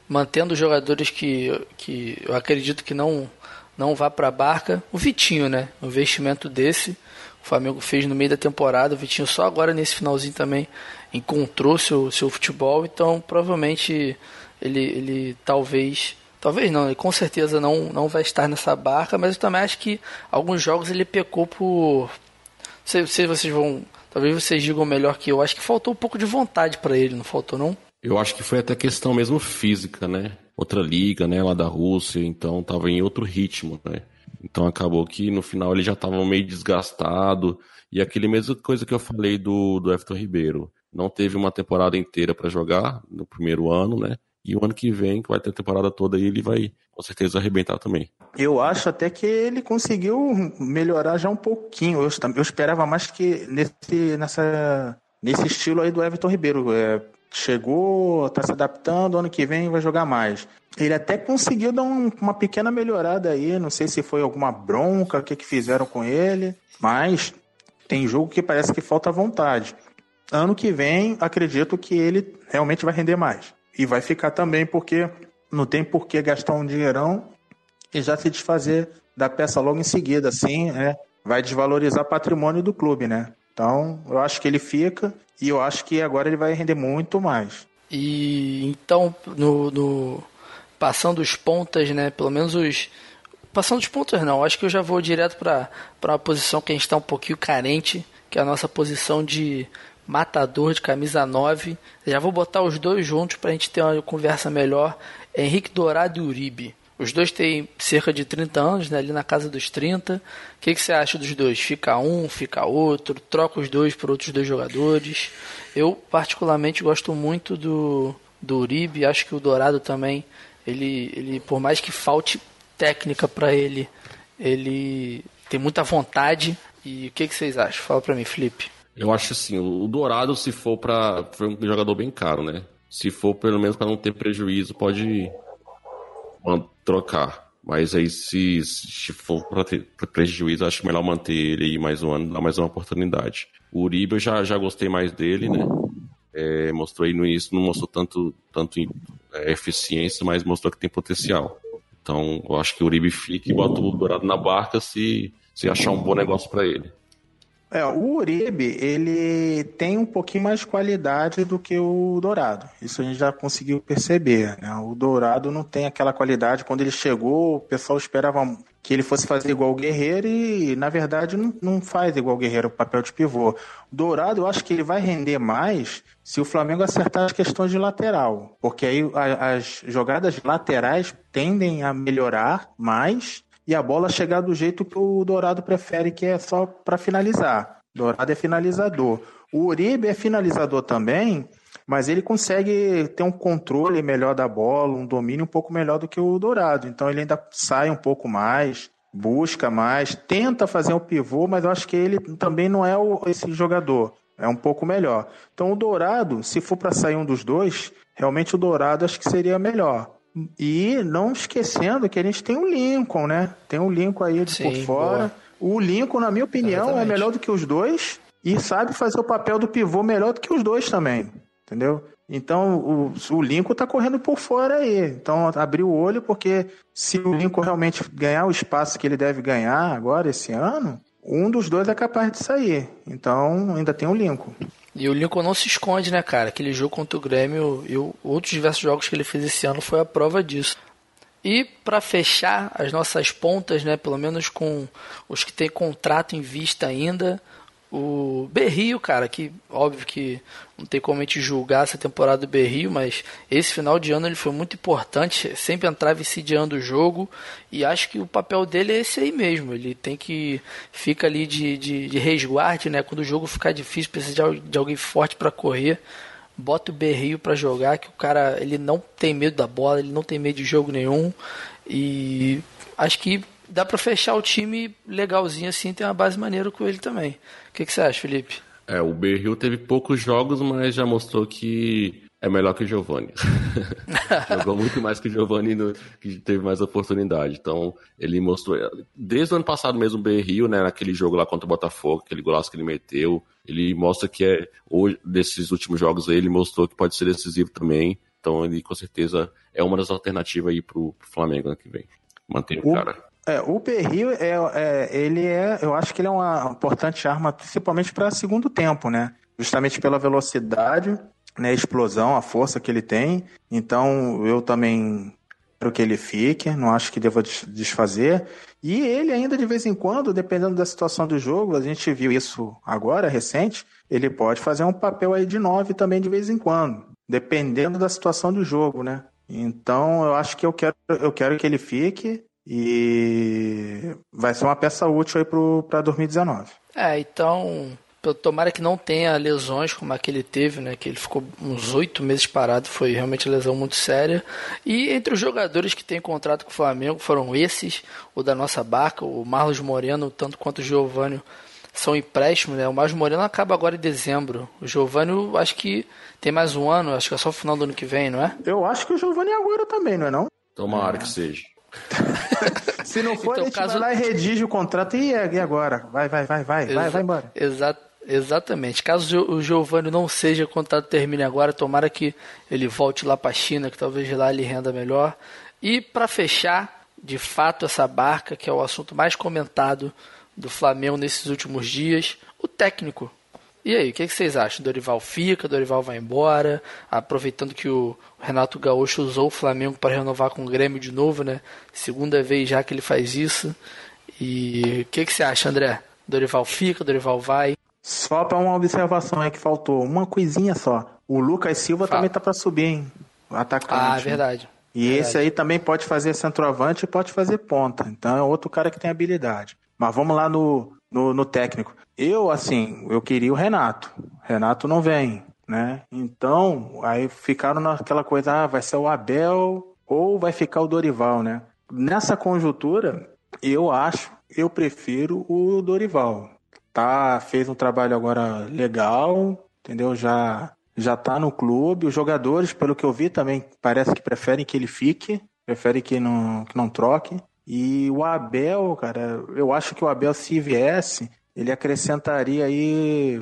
mantendo jogadores que, que eu acredito que não não vá para a barca. O Vitinho, né? Um investimento desse, o Flamengo fez no meio da temporada. O Vitinho só agora nesse finalzinho também encontrou seu, seu futebol. Então, provavelmente ele, ele talvez. Talvez não, ele com certeza não, não vai estar nessa barca, mas eu também acho que alguns jogos ele pecou por. Não sei se vocês vão. Talvez vocês digam melhor que eu. Acho que faltou um pouco de vontade para ele, não faltou não? Eu acho que foi até questão mesmo física, né? Outra liga, né, lá da Rússia, então tava em outro ritmo, né? Então acabou que no final ele já tava meio desgastado. E aquele mesma coisa que eu falei do, do Everton Ribeiro. Não teve uma temporada inteira para jogar no primeiro ano, né? E o ano que vem, que vai ter a temporada toda aí, ele vai com certeza arrebentar também. Eu acho até que ele conseguiu melhorar já um pouquinho. Eu, eu esperava mais que nesse, nessa, nesse estilo aí do Everton Ribeiro. É, chegou, está se adaptando, ano que vem vai jogar mais. Ele até conseguiu dar um, uma pequena melhorada aí, não sei se foi alguma bronca, o que, que fizeram com ele, mas tem jogo que parece que falta vontade. Ano que vem, acredito que ele realmente vai render mais. E vai ficar também porque não tem por que gastar um dinheirão e já se desfazer da peça logo em seguida. Assim, é, vai desvalorizar patrimônio do clube, né? Então, eu acho que ele fica e eu acho que agora ele vai render muito mais. E então, no, no passando os pontas, né? Pelo menos os. Passando os pontos, não. Acho que eu já vou direto para uma posição que a gente está um pouquinho carente, que é a nossa posição de matador de camisa 9. Já vou botar os dois juntos para a gente ter uma conversa melhor. Henrique Dourado e Uribe. Os dois têm cerca de 30 anos, né, ali na casa dos 30. O que, que você acha dos dois? Fica um, fica outro? Troca os dois por outros dois jogadores? Eu, particularmente, gosto muito do, do Uribe. Acho que o Dourado também, ele, ele por mais que falte técnica para ele, ele tem muita vontade. E o que, que vocês acham? Fala para mim, Felipe. Eu acho assim, o Dourado, se for para Foi um jogador bem caro, né? Se for pelo menos para não ter prejuízo, pode trocar. Mas aí, se, se for para prejuízo, acho melhor manter ele aí mais um ano, dar mais uma oportunidade. O Uribe eu já, já gostei mais dele, né? É, mostrou aí no início, não mostrou tanto, tanto é, eficiência, mas mostrou que tem potencial. Então, eu acho que o Uribe fica e bota o Dourado na barca se, se achar um bom negócio para ele. É, o Uribe, ele tem um pouquinho mais de qualidade do que o Dourado. Isso a gente já conseguiu perceber. Né? O Dourado não tem aquela qualidade. Quando ele chegou, o pessoal esperava que ele fosse fazer igual o Guerreiro e, na verdade, não, não faz igual o Guerreiro o papel de pivô. O Dourado, eu acho que ele vai render mais se o Flamengo acertar as questões de lateral. Porque aí as jogadas laterais tendem a melhorar mais e a bola chegar do jeito que o Dourado prefere, que é só para finalizar. Dourado é finalizador. O Uribe é finalizador também, mas ele consegue ter um controle melhor da bola, um domínio um pouco melhor do que o Dourado. Então ele ainda sai um pouco mais, busca mais, tenta fazer um pivô, mas eu acho que ele também não é esse jogador. É um pouco melhor. Então o Dourado, se for para sair um dos dois, realmente o Dourado acho que seria melhor. E não esquecendo que a gente tem o Lincoln, né? Tem o Lincoln aí de Sim, por fora. Boa. O Lincoln, na minha opinião, é Exatamente. é melhor do que os dois e sabe fazer o papel do pivô melhor do que os dois também. entendeu? Então o, o Lincoln tá correndo por fora aí. Então abriu o olho porque se o Lincoln realmente ganhar o espaço que ele deve ganhar agora esse ano, um dos dois é capaz de sair. Então ainda tem o Lincoln. E o Lincoln não se esconde, né, cara? Aquele jogo contra o Grêmio e outros diversos jogos que ele fez esse ano foi a prova disso. E para fechar as nossas pontas, né, pelo menos com os que têm contrato em vista ainda, o Berrio, cara, que óbvio que não tem como a gente julgar essa temporada do Berrio, mas esse final de ano ele foi muito importante, sempre entrava insidiando o jogo e acho que o papel dele é esse aí mesmo. Ele tem que fica ali de, de, de resguarde, né? Quando o jogo ficar difícil, precisa de, de alguém forte para correr. Bota o Berrio para jogar, que o cara ele não tem medo da bola, ele não tem medo de jogo nenhum e acho que dá para fechar o time legalzinho assim, tem uma base maneira com ele também. O que, que você acha, Felipe? É, o Berril teve poucos jogos, mas já mostrou que é melhor que o Giovanni. (laughs) Jogou muito mais que o Giovanni, no, que teve mais oportunidade. Então, ele mostrou. Desde o ano passado mesmo, o Berril, né, naquele jogo lá contra o Botafogo, aquele golaço que ele meteu, ele mostra que é. Hoje, desses últimos jogos aí, ele mostrou que pode ser decisivo também. Então, ele com certeza é uma das alternativas aí pro, pro Flamengo ano que vem. Mantém o, o cara. É, o Berril, é, é, ele é, eu acho que ele é uma importante arma, principalmente para segundo tempo, né? Justamente pela velocidade, né, explosão, a força que ele tem. Então, eu também quero que ele fique, não acho que deva desfazer. E ele ainda de vez em quando, dependendo da situação do jogo, a gente viu isso agora, recente, ele pode fazer um papel aí de nove também de vez em quando, dependendo da situação do jogo, né? Então, eu acho que eu quero, eu quero que ele fique. E vai ser uma peça útil aí para 2019. É, então tomara que não tenha lesões como a que ele teve, né? Que ele ficou uns oito meses parado, foi realmente lesão muito séria. E entre os jogadores que têm contrato com o Flamengo foram esses, o da nossa barca, o Marlos Moreno, tanto quanto o Giovanni são empréstimos, né? O Marlos Moreno acaba agora em dezembro. O Giovanni, acho que tem mais um ano, acho que é só o final do ano que vem, não é? Eu acho que o Giovanni é agora também, não é não? Tomara é. que seja. (laughs) Se não for, então, a gente caso... vai lá e redige o contrato e, e agora? Vai, vai, vai, vai, Exa vai, vai embora. Exato. Exatamente. Caso o Giovanni não seja, o contrato termine agora, tomara que ele volte lá para a China, que talvez lá ele renda melhor. E para fechar, de fato, essa barca, que é o assunto mais comentado do Flamengo nesses últimos dias, o técnico. E aí, o que, que, vocês acham? Dorival fica, Dorival vai embora, aproveitando que o Renato Gaúcho usou o Flamengo para renovar com o Grêmio de novo, né? Segunda vez já que ele faz isso. E o que, que você acha, André? Dorival fica, Dorival vai? Só para uma observação aí que faltou, uma coisinha só. O Lucas Silva Fala. também tá para subir, hein? Atacante. Ah, verdade. E verdade. esse aí também pode fazer centroavante e pode fazer ponta. Então é outro cara que tem habilidade. Mas vamos lá no, no, no técnico. Eu, assim, eu queria o Renato. Renato não vem, né? Então, aí ficaram naquela coisa, ah, vai ser o Abel ou vai ficar o Dorival, né? Nessa conjuntura, eu acho, eu prefiro o Dorival. Tá, fez um trabalho agora legal, entendeu? Já já tá no clube. Os jogadores, pelo que eu vi também, parece que preferem que ele fique, preferem que não, que não troque. E o Abel, cara, eu acho que o Abel, se viesse, ele acrescentaria aí.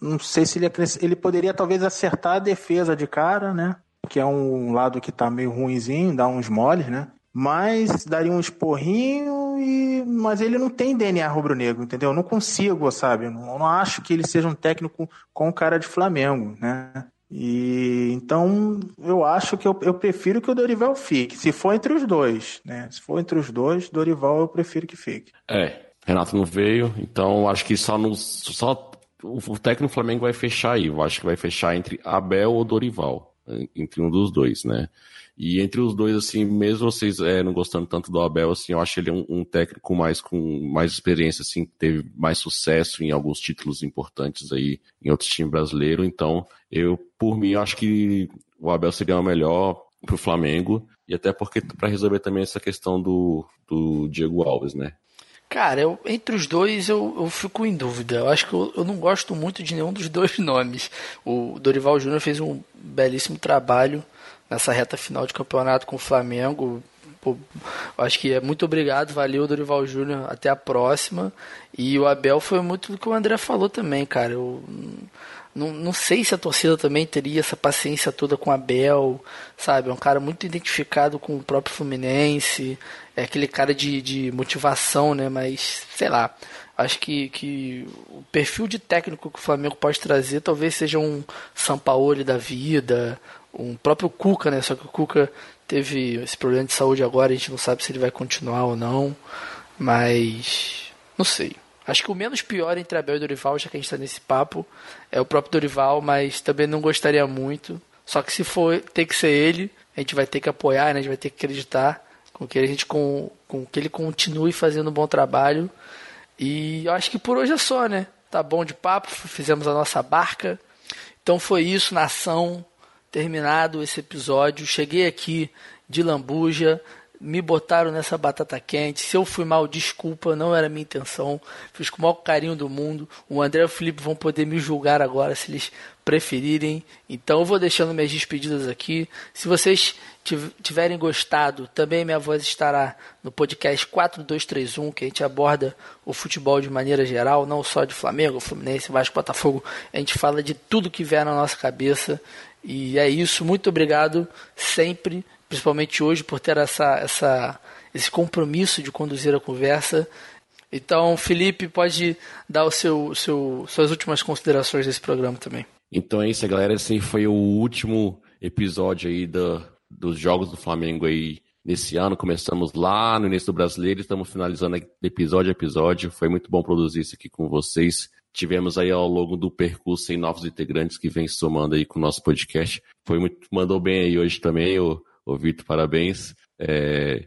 Não sei se ele acrescent... ele poderia talvez acertar a defesa de cara, né? Que é um lado que tá meio ruinzinho, dá uns moles, né? Mas daria um esporrinho e. Mas ele não tem DNA rubro-negro, entendeu? Eu não consigo, sabe? Eu não acho que ele seja um técnico com cara de Flamengo, né? E então eu acho que eu, eu prefiro que o Dorival fique. Se for entre os dois, né? Se for entre os dois, Dorival eu prefiro que fique. É, Renato não veio, então acho que só no só o técnico Flamengo vai fechar aí. Eu acho que vai fechar entre Abel ou Dorival, entre um dos dois, né? E entre os dois, assim, mesmo vocês é, não gostando tanto do Abel, assim, eu acho ele um, um, técnico mais com mais experiência, assim, que teve mais sucesso em alguns títulos importantes aí em outros times brasileiros. Então, eu, por mim, acho que o Abel seria o melhor pro Flamengo. E até porque para resolver também essa questão do, do Diego Alves, né? Cara, eu, entre os dois eu, eu fico em dúvida. Eu acho que eu, eu não gosto muito de nenhum dos dois (laughs) nomes. O Dorival Júnior fez um belíssimo trabalho nessa reta final de campeonato com o Flamengo. Pô, acho que é muito obrigado, valeu Dorival Júnior, até a próxima. E o Abel foi muito do que o André falou também, cara. Eu Não, não sei se a torcida também teria essa paciência toda com a Bel, sabe? É um cara muito identificado com o próprio Fluminense, é aquele cara de, de motivação, né? Mas, sei lá, acho que, que o perfil de técnico que o Flamengo pode trazer talvez seja um Sampaoli da vida, um próprio Cuca, né? Só que o Cuca teve esse problema de saúde agora, a gente não sabe se ele vai continuar ou não, mas não sei. Acho que o menos pior entre Abel e Dorival, já que a gente está nesse papo, é o próprio Dorival, mas também não gostaria muito. Só que se for ter que ser ele, a gente vai ter que apoiar, né? a gente vai ter que acreditar com que a gente com, com que ele continue fazendo um bom trabalho. E eu acho que por hoje é só, né? Tá bom de papo, fizemos a nossa barca. Então foi isso, nação. Terminado esse episódio. Cheguei aqui de lambuja, me botaram nessa batata quente. Se eu fui mal, desculpa, não era minha intenção. Fiz com o maior carinho do mundo. O André e o Felipe vão poder me julgar agora se eles preferirem. Então eu vou deixando minhas despedidas aqui. Se vocês tiverem gostado, também minha voz estará no podcast 4231, que a gente aborda o futebol de maneira geral, não só de Flamengo, Fluminense, Vasco, Botafogo. A gente fala de tudo que vier na nossa cabeça. E é isso. Muito obrigado sempre principalmente hoje por ter essa, essa, esse compromisso de conduzir a conversa. Então, Felipe, pode dar o seu, seu, suas últimas considerações desse programa também. Então é isso, galera. Esse foi o último episódio aí do, dos Jogos do Flamengo aí nesse ano. Começamos lá no início do Brasileiro, estamos finalizando episódio a episódio. Foi muito bom produzir isso aqui com vocês. Tivemos aí ao longo do percurso em novos integrantes que vem somando aí com o nosso podcast. Foi muito, mandou bem aí hoje também Ô, Vitor, parabéns. É,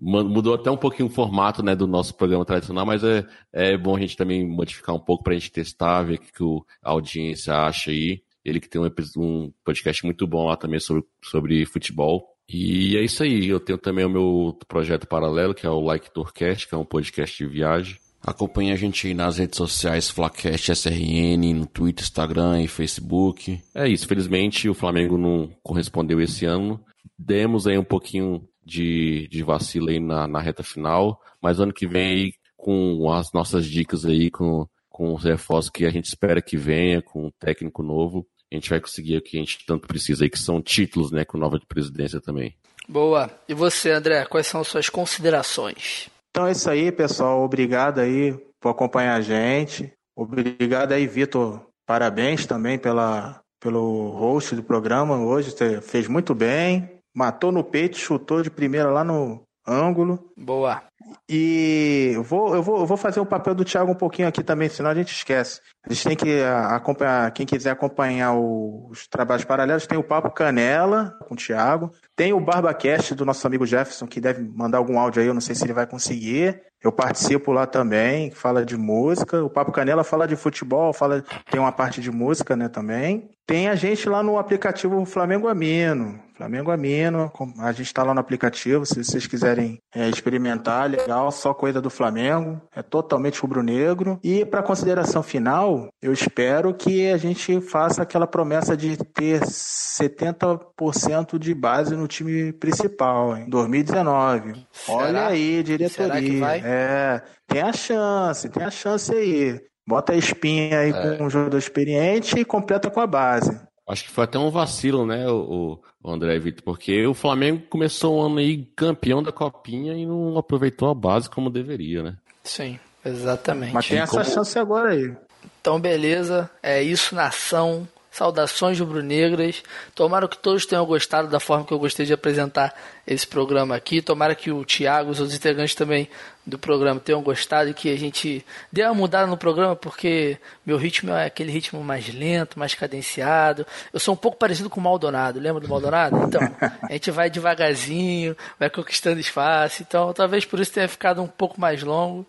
mudou até um pouquinho o formato né, do nosso programa tradicional, mas é, é bom a gente também modificar um pouco para a gente testar, ver o que, que a audiência acha aí. Ele que tem um, um podcast muito bom lá também sobre, sobre futebol. E é isso aí. Eu tenho também o meu projeto paralelo, que é o Like Tourcast, que é um podcast de viagem. Acompanhe a gente aí nas redes sociais, Flacast SRN, no Twitter, Instagram e Facebook. É isso. Felizmente o Flamengo não correspondeu esse ano, demos aí um pouquinho de, de vacilo aí na, na reta final, mas ano que vem aí com as nossas dicas aí, com, com os reforços que a gente espera que venha, com um técnico novo, a gente vai conseguir o que a gente tanto precisa aí, que são títulos, né, com nova de presidência também. Boa. E você, André, quais são as suas considerações? Então é isso aí, pessoal. Obrigado aí por acompanhar a gente. Obrigado aí, Vitor. Parabéns também pela, pelo host do programa hoje. Você fez muito bem matou no peito, chutou de primeira lá no ângulo. Boa. E eu vou, eu vou, eu vou fazer o papel do Thiago um pouquinho aqui também, senão a gente esquece. A gente tem que acompanhar, quem quiser acompanhar os trabalhos paralelos, tem o Papo Canela com o Thiago, tem o BarbaCast do nosso amigo Jefferson, que deve mandar algum áudio aí, eu não sei se ele vai conseguir. Eu participo lá também, fala de música. O Papo Canela fala de futebol, fala tem uma parte de música, né, também. Tem a gente lá no aplicativo Flamengo Amino. Flamengo Amino, a gente está lá no aplicativo, se vocês quiserem é, experimentar, legal, só coisa do Flamengo, é totalmente rubro-negro. E para consideração final, eu espero que a gente faça aquela promessa de ter 70% de base no time principal em 2019. Será? Olha aí, diretoria. É, tem a chance, tem a chance aí. Bota a espinha aí é. com um jogador experiente e completa com a base. Acho que foi até um vacilo, né, o, o André Vitor, porque o Flamengo começou o ano aí campeão da Copinha e não aproveitou a base como deveria, né? Sim, exatamente. Mas tem essa como... chance agora aí. Então, beleza. É isso, nação. Saudações rubro-negras. Tomara que todos tenham gostado da forma que eu gostei de apresentar esse programa aqui. Tomara que o Thiago, os outros integrantes também do programa tenham gostado e que a gente dê uma mudada no programa, porque meu ritmo é aquele ritmo mais lento, mais cadenciado. Eu sou um pouco parecido com o Maldonado, lembra do Maldonado? Então, a gente vai devagarzinho, vai conquistando espaço. Então, talvez por isso tenha ficado um pouco mais longo.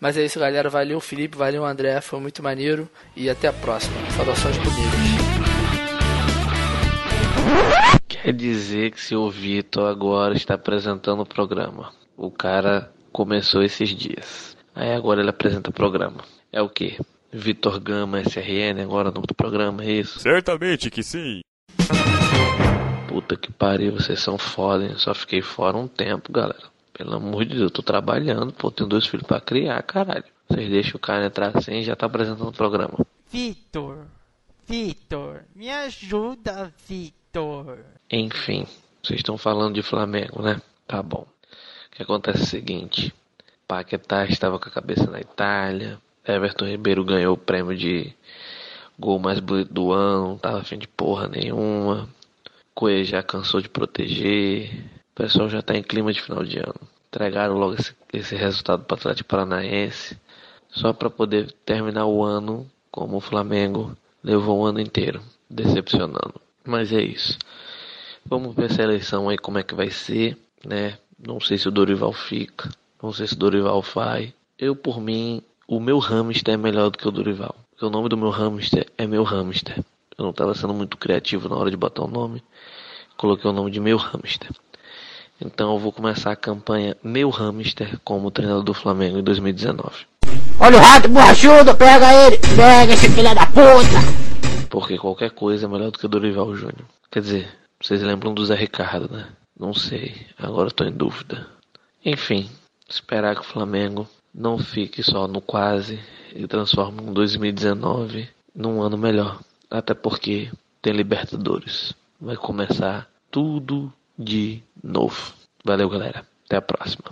Mas é isso, galera. Valeu, Felipe. Valeu, André. Foi muito maneiro. E até a próxima. Saudações bonitas. Quer dizer que se o Vitor agora está apresentando o programa. O cara começou esses dias. Aí agora ele apresenta o programa. É o que? Vitor Gama SRN agora no programa, é isso? Certamente que sim. Puta que pariu, vocês são foda, hein? Só fiquei fora um tempo, galera. Pelo amor de Deus, eu tô trabalhando, pô, tenho dois filhos para criar, caralho. Vocês deixam o cara entrar assim e já tá apresentando o programa. Vitor, Vitor. Me ajuda, Vitor. Enfim, vocês estão falando de Flamengo, né? Tá bom. O que acontece é o seguinte: Paquetá estava com a cabeça na Itália. Everton Ribeiro ganhou o prêmio de gol mais bonito do ano. Tava afim de porra nenhuma. Coelho já cansou de proteger. O pessoal já tá em clima de final de ano. Entregaram logo esse, esse resultado para o Atlético Paranaense. Só para poder terminar o ano como o Flamengo levou o ano inteiro, decepcionando. Mas é isso. Vamos ver essa eleição aí como é que vai ser, né? Não sei se o Dorival fica, não sei se o Dorival vai. Eu, por mim, o meu hamster é melhor do que o Dorival. Porque o nome do meu hamster é meu hamster. Eu não estava sendo muito criativo na hora de botar o nome. Coloquei o nome de meu hamster. Então eu vou começar a campanha Meu Hamster como treinador do Flamengo em 2019. Olha o rato borrachudo, pega ele! Pega esse filho da puta! Porque qualquer coisa é melhor do que Dorival Júnior. Quer dizer, vocês lembram do Zé Ricardo, né? Não sei, agora estou em dúvida. Enfim, esperar que o Flamengo não fique só no quase e transforme um 2019 num ano melhor. Até porque tem Libertadores. Vai começar tudo de novo. Valeu, galera. Até a próxima.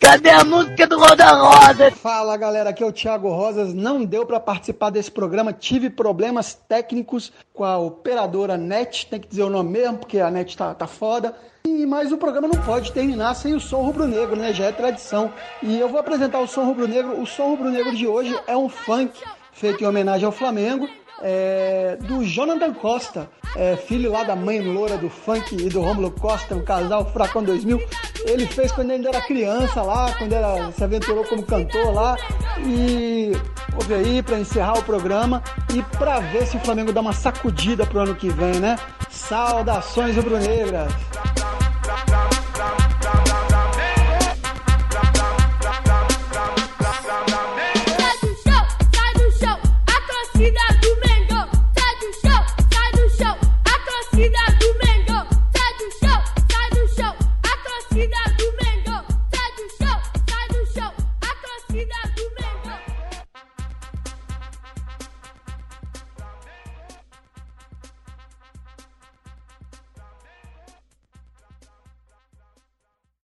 Cadê a música do Roda Rosa? Fala galera, aqui é o Thiago Rosas. Não deu para participar desse programa, tive problemas técnicos com a operadora NET, tem que dizer o nome mesmo, porque a NET tá, tá foda. E, mas o programa não pode terminar sem o som rubro-negro, né? Já é tradição. E eu vou apresentar o som rubro-negro. O som rubro-negro de hoje é um funk feito em homenagem ao Flamengo é, do Jonathan Costa, é, filho lá da mãe loura do funk e do Romulo Costa, um casal Fracão 2000. Ele fez quando ainda era criança lá, quando era, se aventurou como cantor lá. E ouve aí para encerrar o programa e para ver se o Flamengo dá uma sacudida pro ano que vem, né? Saudações rubro-negras!